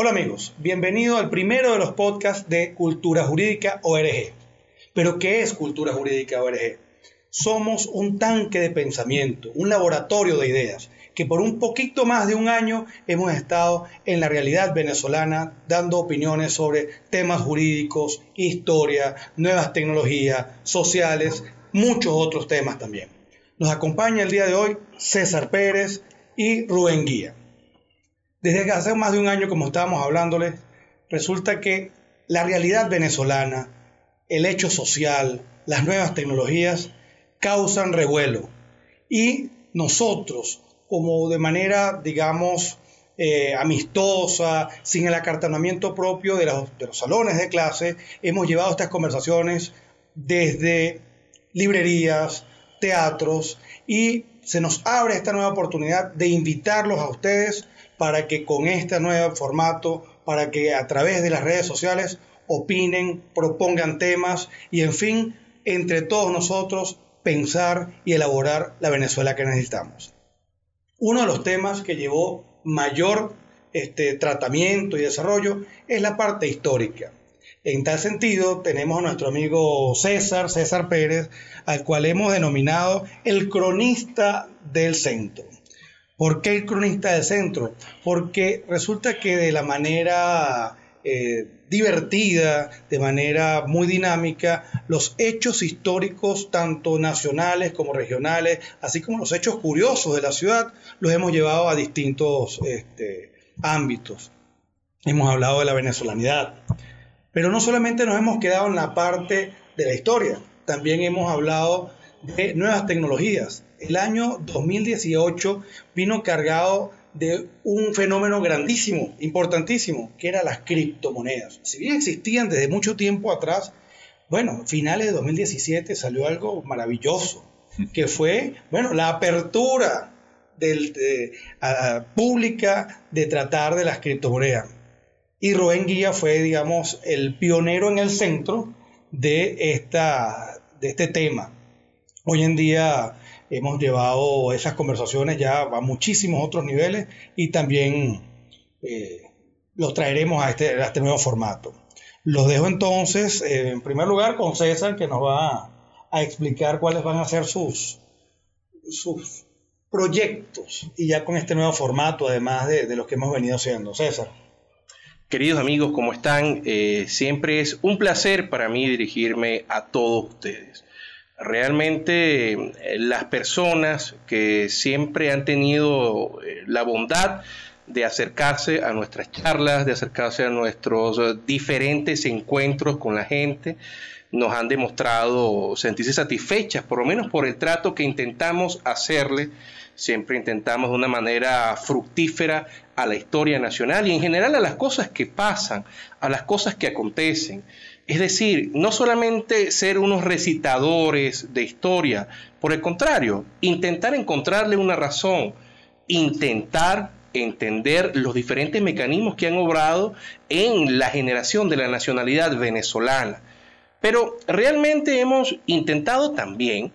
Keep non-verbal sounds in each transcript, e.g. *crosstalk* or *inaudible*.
Hola amigos, bienvenido al primero de los podcasts de Cultura Jurídica ORG. Pero ¿qué es Cultura Jurídica ORG? Somos un tanque de pensamiento, un laboratorio de ideas, que por un poquito más de un año hemos estado en la realidad venezolana dando opiniones sobre temas jurídicos, historia, nuevas tecnologías, sociales, muchos otros temas también. Nos acompaña el día de hoy César Pérez y Rubén Guía. Desde hace más de un año, como estábamos hablándoles, resulta que la realidad venezolana, el hecho social, las nuevas tecnologías causan revuelo. Y nosotros, como de manera, digamos, eh, amistosa, sin el acartonamiento propio de los, de los salones de clase, hemos llevado estas conversaciones desde librerías, teatros y se nos abre esta nueva oportunidad de invitarlos a ustedes para que con este nuevo formato, para que a través de las redes sociales opinen, propongan temas y en fin, entre todos nosotros pensar y elaborar la Venezuela que necesitamos. Uno de los temas que llevó mayor este, tratamiento y desarrollo es la parte histórica. En tal sentido, tenemos a nuestro amigo César, César Pérez, al cual hemos denominado el cronista del centro. ¿Por qué el cronista del centro? Porque resulta que de la manera eh, divertida, de manera muy dinámica, los hechos históricos, tanto nacionales como regionales, así como los hechos curiosos de la ciudad, los hemos llevado a distintos este, ámbitos. Hemos hablado de la venezolanidad, pero no solamente nos hemos quedado en la parte de la historia, también hemos hablado de nuevas tecnologías, el año 2018 vino cargado de un fenómeno grandísimo, importantísimo, que eran las criptomonedas. Si bien existían desde mucho tiempo atrás, bueno, finales de 2017 salió algo maravilloso, que fue, bueno, la apertura del, pública de tratar de las criptomonedas. Y Rubén Guía fue, digamos, el pionero en el centro de, esta, de este tema. Hoy en día hemos llevado esas conversaciones ya a muchísimos otros niveles y también eh, los traeremos a este, a este nuevo formato. Los dejo entonces, eh, en primer lugar, con César, que nos va a, explicar cuáles van a ser sus, proyectos y ya con este nuevo formato, además de, de los que hemos venido haciendo. César. Queridos amigos, ¿cómo están? Eh, siempre es un placer para mí dirigirme a todos ustedes realmente eh, las personas que siempre han tenido eh, la bondad de acercarse a nuestras charlas, de acercarse a nuestros eh, diferentes encuentros con la gente, nos han demostrado sentirse satisfechas, por lo menos por el trato que intentamos hacerle, siempre intentamos de una manera fructífera a la historia nacional y en general a las cosas que pasan, a las cosas que acontecen. Es decir, no solamente ser unos recitadores de historia, por el contrario, intentar encontrarle una razón, intentar entender los diferentes mecanismos que han obrado en la generación de la nacionalidad venezolana. Pero realmente hemos intentado también,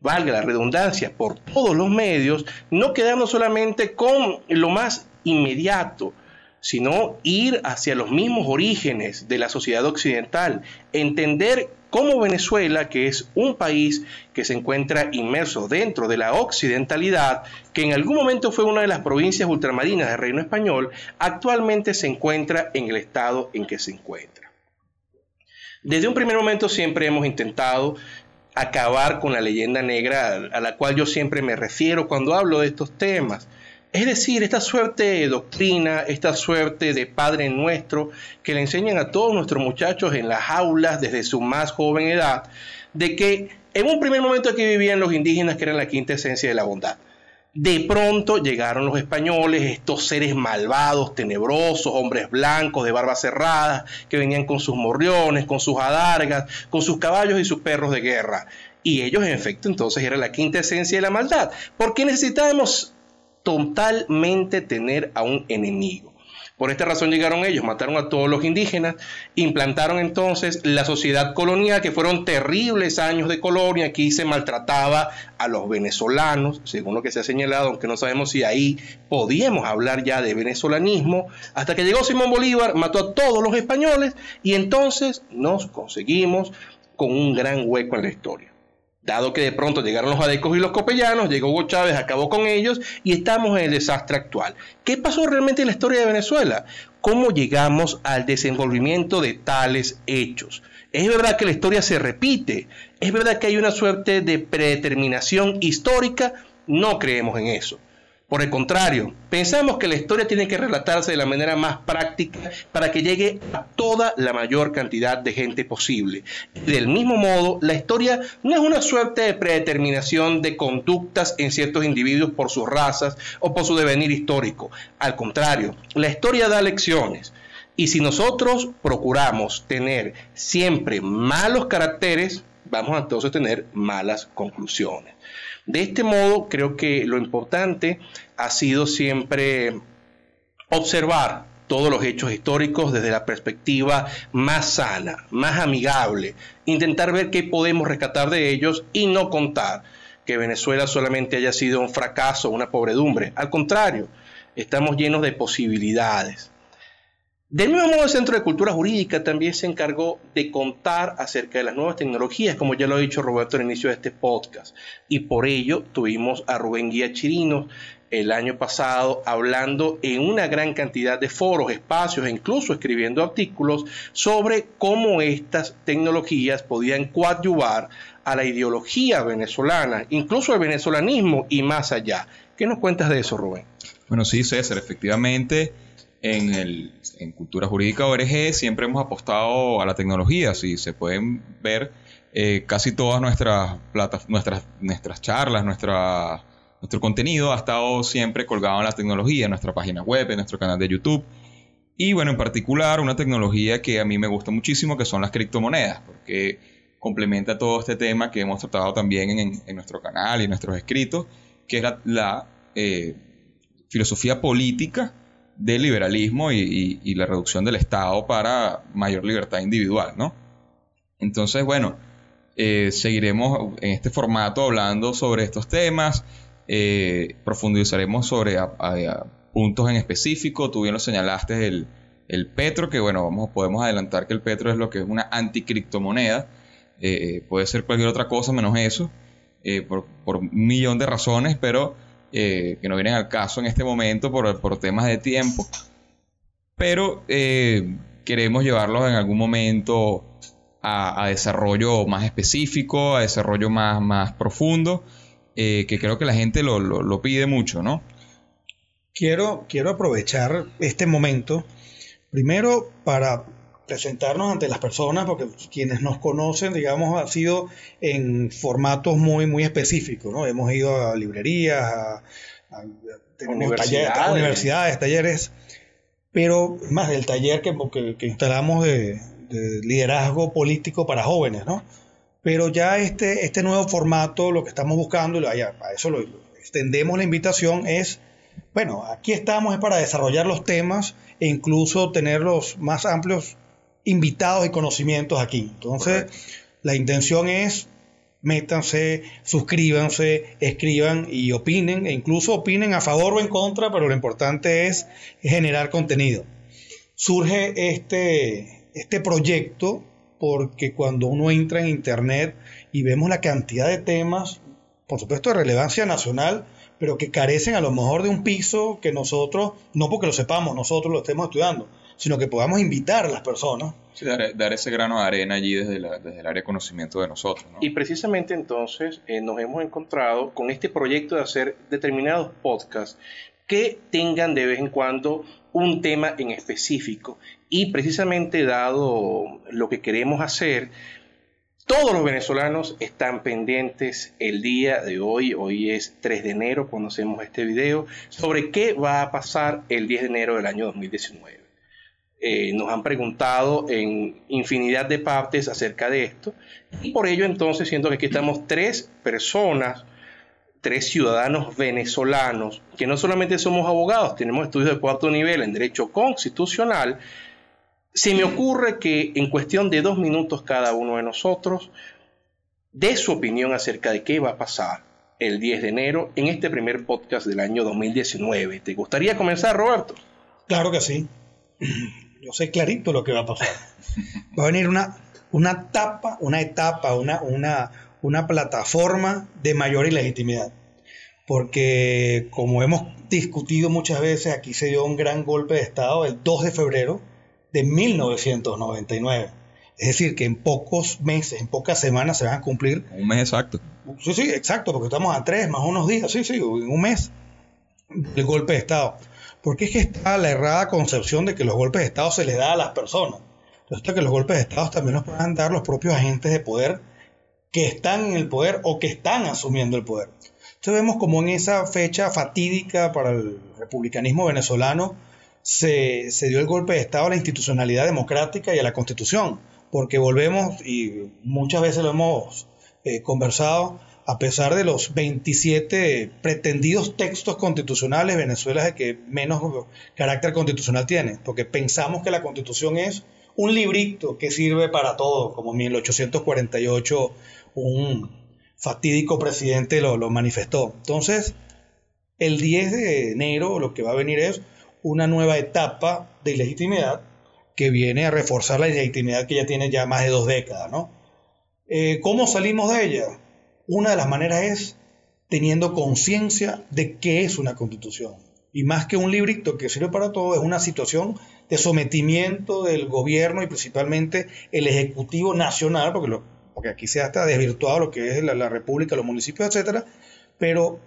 valga la redundancia, por todos los medios, no quedarnos solamente con lo más inmediato, sino ir hacia los mismos orígenes de la sociedad occidental, entender cómo Venezuela, que es un país que se encuentra inmerso dentro de la occidentalidad, que en algún momento fue una de las provincias ultramarinas del Reino Español, actualmente se encuentra en el estado en que se encuentra. Desde un primer momento siempre hemos intentado acabar con la leyenda negra a la cual yo siempre me refiero cuando hablo de estos temas. Es decir, esta suerte de doctrina, esta suerte de Padre Nuestro que le enseñan a todos nuestros muchachos en las aulas desde su más joven edad, de que en un primer momento aquí vivían los indígenas que eran la quinta esencia de la bondad. De pronto llegaron los españoles, estos seres malvados, tenebrosos, hombres blancos de barba cerrada, que venían con sus morriones, con sus adargas, con sus caballos y sus perros de guerra. Y ellos, en efecto, entonces eran la quinta esencia de la maldad. Porque necesitábamos totalmente tener a un enemigo. Por esta razón llegaron ellos, mataron a todos los indígenas, implantaron entonces la sociedad colonial, que fueron terribles años de colonia, aquí se maltrataba a los venezolanos, según lo que se ha señalado, aunque no sabemos si ahí podíamos hablar ya de venezolanismo, hasta que llegó Simón Bolívar, mató a todos los españoles y entonces nos conseguimos con un gran hueco en la historia. Dado que de pronto llegaron los adecos y los copellanos, llegó Hugo Chávez, acabó con ellos y estamos en el desastre actual. ¿Qué pasó realmente en la historia de Venezuela? ¿Cómo llegamos al desenvolvimiento de tales hechos? Es verdad que la historia se repite, es verdad que hay una suerte de predeterminación histórica, no creemos en eso. Por el contrario, pensamos que la historia tiene que relatarse de la manera más práctica para que llegue a toda la mayor cantidad de gente posible. Del mismo modo, la historia no es una suerte de predeterminación de conductas en ciertos individuos por sus razas o por su devenir histórico. Al contrario, la historia da lecciones. Y si nosotros procuramos tener siempre malos caracteres, vamos a entonces tener malas conclusiones. De este modo, creo que lo importante ha sido siempre observar todos los hechos históricos desde la perspectiva más sana, más amigable, intentar ver qué podemos rescatar de ellos y no contar que Venezuela solamente haya sido un fracaso, una pobredumbre. Al contrario, estamos llenos de posibilidades. Del mismo modo, el Centro de Cultura Jurídica también se encargó de contar acerca de las nuevas tecnologías, como ya lo ha dicho Roberto al inicio de este podcast. Y por ello tuvimos a Rubén Guía Chirinos el año pasado hablando en una gran cantidad de foros, espacios e incluso escribiendo artículos sobre cómo estas tecnologías podían coadyuvar a la ideología venezolana, incluso al venezolanismo y más allá. ¿Qué nos cuentas de eso, Rubén? Bueno, sí, César, efectivamente en, el, en Cultura Jurídica ORG siempre hemos apostado a la tecnología. Si se pueden ver eh, casi todas nuestras, nuestras, nuestras charlas, nuestra, nuestro contenido ha estado siempre colgado en la tecnología, en nuestra página web, en nuestro canal de YouTube. Y bueno, en particular una tecnología que a mí me gusta muchísimo, que son las criptomonedas, porque complementa todo este tema que hemos tratado también en, nuestro canal y en nuestros escritos, que es la, eh, filosofía política del liberalismo y, la reducción del Estado para mayor libertad individual, ¿no? Entonces, bueno, eh, seguiremos en este formato hablando sobre estos temas, eh, profundizaremos sobre puntos en específico, tú bien lo señalaste, el, el petro, que bueno, vamos, podemos adelantar que el petro es lo que es una anticriptomoneda, eh, puede ser cualquier otra cosa menos eso, por, por un millón de razones, pero eh, que no vienen al caso en este momento por, temas de tiempo, pero eh, queremos llevarlos en algún momento a, desarrollo más específico, a desarrollo más, más profundo, eh, que creo que la gente lo, pide mucho, ¿no? Quiero, quiero aprovechar este momento, primero para presentarnos ante las personas, porque quienes nos conocen, digamos, ha sido en formatos muy, muy específicos, ¿no? Hemos ido a librerías, a, universidades. talleres, pero más del taller que, que, instalamos de, liderazgo político para jóvenes, ¿no? Pero ya este, este nuevo formato, lo que estamos buscando, y a eso lo, extendemos la invitación, es, bueno, aquí estamos es para desarrollar los temas e incluso tener los más amplios invitados y conocimientos aquí. Entonces, la intención es métanse, suscríbanse, escriban y opinen, e incluso opinen a favor o en contra, pero lo importante es generar contenido. Surge este, este proyecto porque cuando uno entra en Internet y vemos la cantidad de temas, por supuesto de relevancia nacional, pero que carecen a lo mejor de un piso que nosotros, no porque lo sepamos, nosotros lo estemos estudiando, sino que podamos invitar a las personas. Sí, dar, ese grano de arena allí desde, el área de conocimiento de nosotros. Y precisamente entonces eh, nos hemos encontrado con este proyecto de hacer determinados podcasts que tengan de vez en cuando un tema en específico. Y precisamente dado lo que queremos hacer, todos los venezolanos están pendientes el día de hoy, hoy es 3 de enero cuando hacemos este video, sobre qué va a pasar el 10 de enero del año 2019. Eh, nos han preguntado en infinidad de partes acerca de esto y por ello entonces siento que aquí estamos tres personas tres ciudadanos venezolanos, que no solamente somos abogados, tenemos estudios de cuarto nivel en Derecho Constitucional, se me ocurre que en cuestión de dos minutos cada uno de nosotros dé su opinión acerca de qué va a pasar el 10 de enero en este primer podcast del año 2019. ¿Te gustaría comenzar, Roberto? Claro que sí. Yo sé clarito lo que va a pasar. Va a venir una, una etapa, una etapa, una, una, una plataforma de mayor ilegitimidad. Porque como hemos discutido muchas veces, aquí se dio un gran golpe de Estado el 2 de febrero de 1999. Es decir, que en pocos meses, en pocas semanas se van a cumplir. Un mes exacto. Sí, sí, exacto, porque estamos a tres más unos días, sí, sí, en un mes el golpe de Estado. Porque es que está la errada concepción de que los golpes de Estado se les da a las personas. Resulta que los golpes de Estado también los pueden dar los propios agentes de poder que están en el poder o que están asumiendo el poder. Entonces vemos como en esa fecha fatídica para el republicanismo venezolano se, dio el golpe de Estado a la institucionalidad democrática y a la constitución, porque volvemos, y muchas veces lo hemos eh, conversado, a pesar de los 27 pretendidos textos constitucionales, Venezuela es el que menos carácter constitucional tiene, porque pensamos que la constitución es un librito que sirve para todo, como en 1848 un fatídico presidente lo, lo manifestó. Entonces, el 10 de enero lo que va a venir es una nueva etapa de ilegitimidad que viene a reforzar la ilegitimidad que ya tiene ya más de dos décadas, ¿no? Eh, ¿Cómo salimos de ella? Una de las maneras es teniendo conciencia de qué es una constitución. Y más que un librito que sirve para todo, es una situación de sometimiento del gobierno y principalmente el Ejecutivo Nacional, porque, lo, porque aquí se ha hasta desvirtuado lo que es la, la República, los municipios, etcétera, pero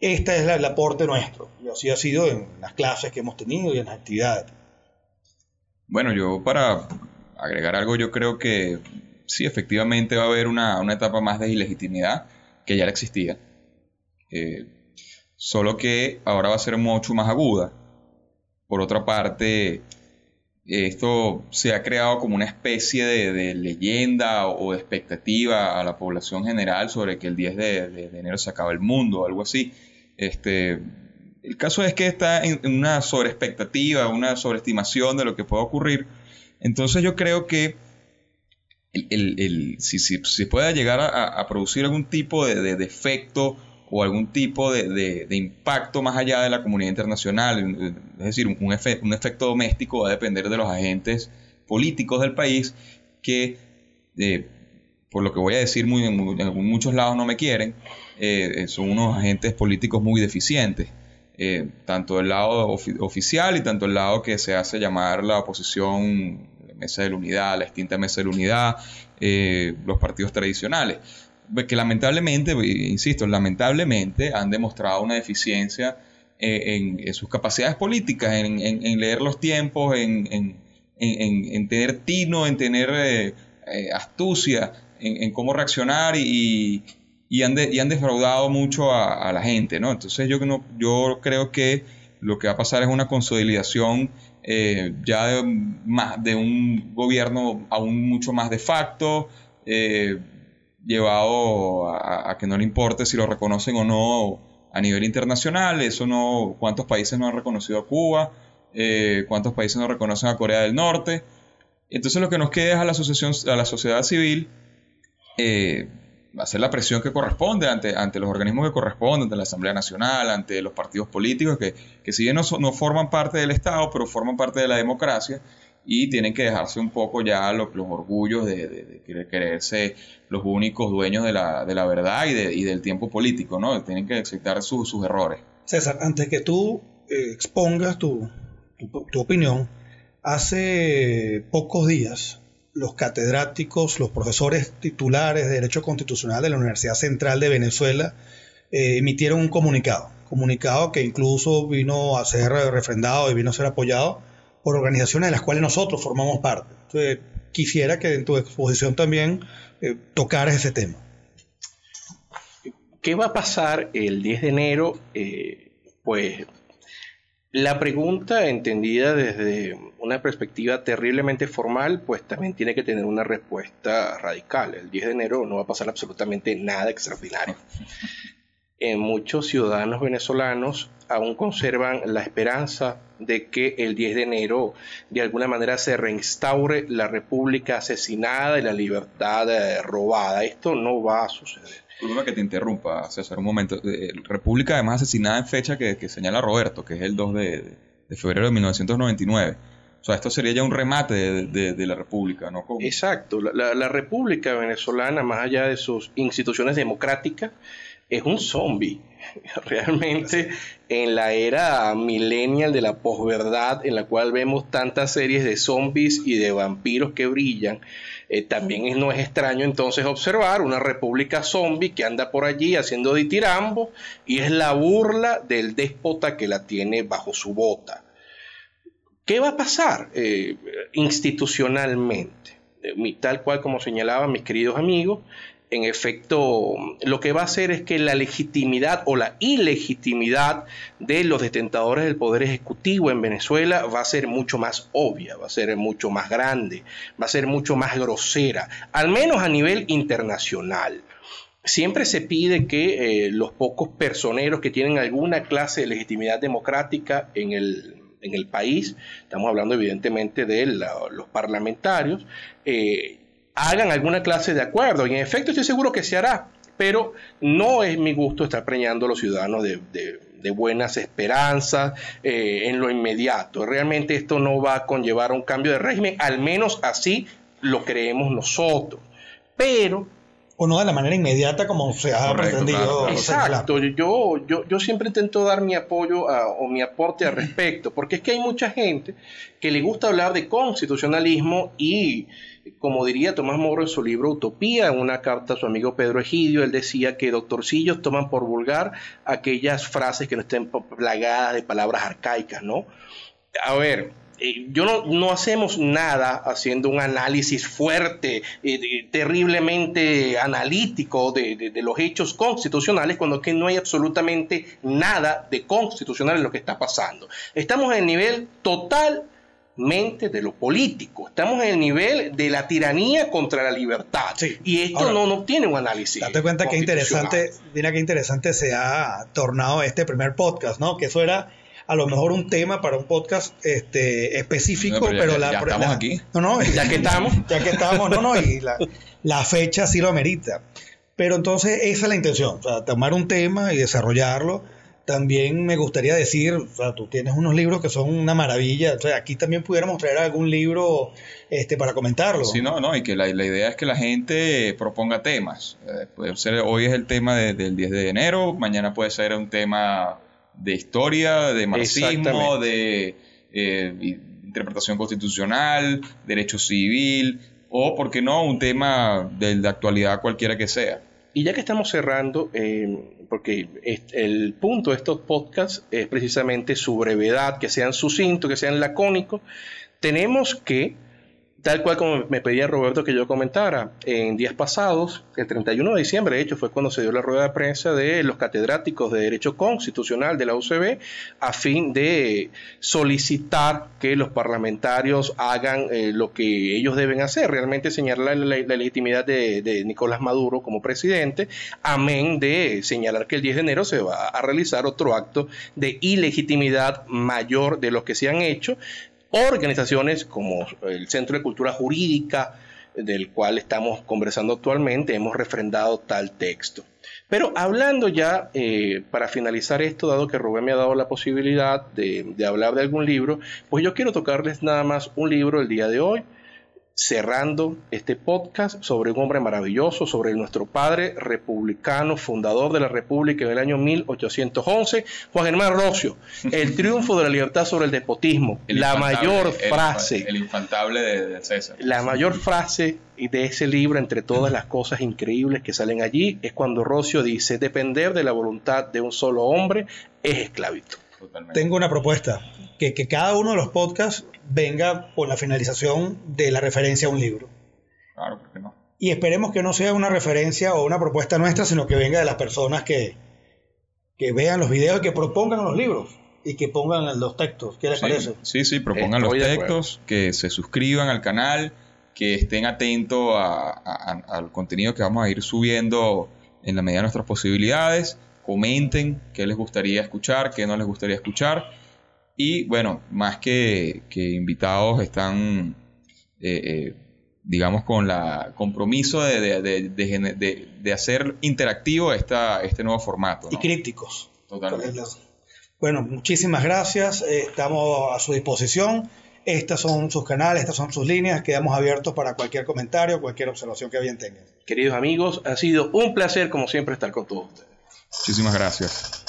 este es el aporte nuestro. Y así ha sido en las clases que hemos tenido y en las actividades. Bueno, yo para agregar algo, yo creo que sí, efectivamente va a haber una, etapa más de ilegitimidad que ya existía. Eh, solo que ahora va a ser mucho más aguda. Por otra parte, esto se ha creado como una especie de, leyenda o, de expectativa a la población general sobre que el 10 de, enero se acaba el mundo o algo así. Este, el caso es que está en, una sobreexpectativa, una sobreestimación de lo que puede ocurrir. Entonces yo creo que el, si, si, pueda llegar a, producir algún tipo de, defecto o algún tipo de, impacto más allá de la comunidad internacional, es decir, un, un, efecto doméstico va a depender de los agentes políticos del país que, eh, por lo que voy a decir, muy, en muchos lados no me quieren, eh, son unos agentes políticos muy deficientes. Eh, tanto del lado oficial y tanto del lado que se hace llamar la oposición Mesa de la Unidad, la extinta Mesa de la Unidad, eh, los partidos tradicionales, que lamentablemente, insisto, lamentablemente han demostrado una deficiencia eh, en, sus capacidades políticas, en, leer los tiempos, en, tener tino, en tener eh, astucia, en, cómo reaccionar y, han defraudado mucho a, la gente, ¿no? Entonces yo, yo creo que lo que va a pasar es una consolidación eh, ya de, más, de un gobierno aún mucho más de facto, eh, llevado a, que no le importe si lo reconocen o no a nivel internacional, eso no, cuántos países no han reconocido a Cuba, eh, cuántos países no reconocen a Corea del Norte. Entonces lo que nos queda es a la, asociación, a la sociedad civil hacer la presión que corresponde ante, ante los organismos que corresponden, ante la Asamblea Nacional, ante los partidos políticos, que, que si bien no, no, forman parte del Estado, pero forman parte de la democracia y tienen que dejarse un poco ya los, los orgullos de, de, creerse los únicos dueños de la, de la verdad y, y, del tiempo político, ¿no? Tienen que aceptar sus errores. César, antes que tú eh, expongas tu, tu, tu opinión, hace pocos días los catedráticos, los profesores titulares de Derecho Constitucional de la Universidad Central de Venezuela eh, emitieron un comunicado, comunicado que incluso vino a ser refrendado y vino a ser apoyado por organizaciones de las cuales nosotros formamos parte. Entonces, quisiera que en tu exposición también eh, tocaras ese tema. ¿Qué va a pasar el 10 de enero? Eh, pues la pregunta, entendida desde una perspectiva terriblemente formal, pues también tiene que tener una respuesta radical. El 10 de enero no va a pasar absolutamente nada extraordinario. *laughs* en muchos ciudadanos venezolanos aún conservan la esperanza de que el 10 de enero de alguna manera se reinstaure la república asesinada y la libertad eh, robada. Esto no va a suceder. Perdona que te interrumpa, César, un momento. Eh, república además asesinada en fecha que, señala Roberto, que es el 2 de, febrero de 1999. Sea, esto sería ya un remate de, la República, ¿no? Exacto. La, República venezolana, más allá de sus instituciones democráticas, es un zombie. *laughs* Realmente en la era millennial de la posverdad, en la cual vemos tantas series de zombies y de vampiros que brillan, eh, también no es extraño entonces observar una república zombie que anda por allí haciendo tirambo y es la burla del déspota que la tiene bajo su bota. ¿Qué va a pasar eh, institucionalmente? Eh, tal cual como señalaban mis queridos amigos, en efecto, lo que va a hacer es que la legitimidad o la ilegitimidad de los detentadores del poder ejecutivo en Venezuela va a ser mucho más obvia, va a ser mucho más grande, va a ser mucho más grosera, al menos a nivel internacional. Siempre se pide que eh, los pocos personeros que tienen alguna clase de legitimidad democrática en el, en el país, estamos hablando evidentemente de los parlamentarios, eh, hagan alguna clase de acuerdo. Y en efecto estoy seguro que se hará, pero no es mi gusto estar preñando a los ciudadanos de, buenas esperanzas eh, en lo inmediato. Realmente esto no va a conllevar un cambio de régimen, al menos así lo creemos nosotros. Pero o no de la manera inmediata como se ha pretendido. Exacto, yo, yo, yo, siempre intento dar mi apoyo o mi aporte al respecto, porque es que hay mucha gente que le gusta hablar de constitucionalismo y, como diría Tomás Moro en su libro Utopía, en una carta a su amigo Pedro Egidio, él decía que doctorcillos toman por vulgar aquellas frases que no estén plagadas de palabras arcaicas, ¿no? A ver, yo no, no, hacemos nada haciendo un análisis fuerte, eh, terriblemente analítico de, los hechos constitucionales, cuando que no hay absolutamente nada de constitucional en lo que está pasando. Estamos en el nivel totalmente de lo político. Estamos en el nivel de la tiranía contra la libertad. Y esto no, no tiene un análisis. Date cuenta que interesante, mira qué interesante se ha tornado este primer podcast, ¿no? Que eso era a lo mejor un tema para un podcast este, específico, pero, la, ya estamos aquí. No, no, ya que estamos, *laughs* ya que estamos, no, no, y la, fecha sí lo amerita. Pero entonces esa es la intención, o sea, tomar un tema y desarrollarlo. También me gustaría decir, o sea, tú tienes unos libros que son una maravilla, o sea, aquí también pudiéramos traer algún libro este, para comentarlo. Sí, no, no, y que la, idea es que la gente proponga temas. Eh, puede ser, hoy es el tema del 10 de enero, mañana puede ser un tema de historia, de marxismo, de eh, interpretación constitucional, derecho civil, o, ¿por qué no?, un tema de, de actualidad cualquiera que sea. Y ya que estamos cerrando, eh, porque el punto de estos podcasts es precisamente su brevedad, que sean sucintos, que sean lacónicos, tenemos que Tal cual como me pedía Roberto que yo comentara, en días pasados, el 31 de diciembre, de hecho, fue cuando se dio la rueda de prensa de los catedráticos de Derecho Constitucional de la UCB a fin de solicitar que los parlamentarios hagan eh, lo que ellos deben hacer, realmente señalar la, legitimidad de, de, Nicolás Maduro como presidente, amén de señalar que el 10 de enero se va a realizar otro acto de ilegitimidad mayor de los que se han hecho organizaciones como el Centro de Cultura Jurídica, del cual estamos conversando actualmente, hemos refrendado tal texto. Pero hablando ya, eh, para finalizar esto, dado que Rubén me ha dado la posibilidad de, de hablar de algún libro, pues yo quiero tocarles nada más un libro el día de hoy, cerrando este podcast sobre un hombre maravilloso, sobre nuestro padre republicano, fundador de la República en el año 1811, Juan Germán Rocio, el triunfo de la libertad sobre el despotismo, la mayor frase, el, infantable de, César. La mayor frase de ese libro, entre todas las cosas increíbles que salen allí, es cuando Rocio dice, depender de la voluntad de un solo hombre es esclavitud. Tengo una propuesta, que, que cada uno de los podcasts venga con la finalización de la referencia a un libro. Claro, ¿por qué no? Y esperemos que no sea una referencia o una propuesta nuestra, sino que venga de las personas que, que vean los videos y que propongan los libros y que pongan los textos. ¿Qué les parece? Sí, sí, propongan los textos, que se suscriban al canal, que estén atentos al contenido que vamos a ir subiendo en la medida de nuestras posibilidades comenten qué les gustaría escuchar, qué no les gustaría escuchar. Y bueno, más que, que invitados están, eh, eh, digamos, con la compromiso de, de- de- de- de- de hacer interactivo esta, este nuevo formato. Y críticos. Totalmente. Bueno, muchísimas gracias. eh, Estamos a su disposición. Estas son sus canales, estas son sus líneas. Quedamos abiertos para cualquier comentario, cualquier observación que bien tengan. Queridos amigos, ha sido un placer como siempre estar con todos ustedes. Muchísimas gracias.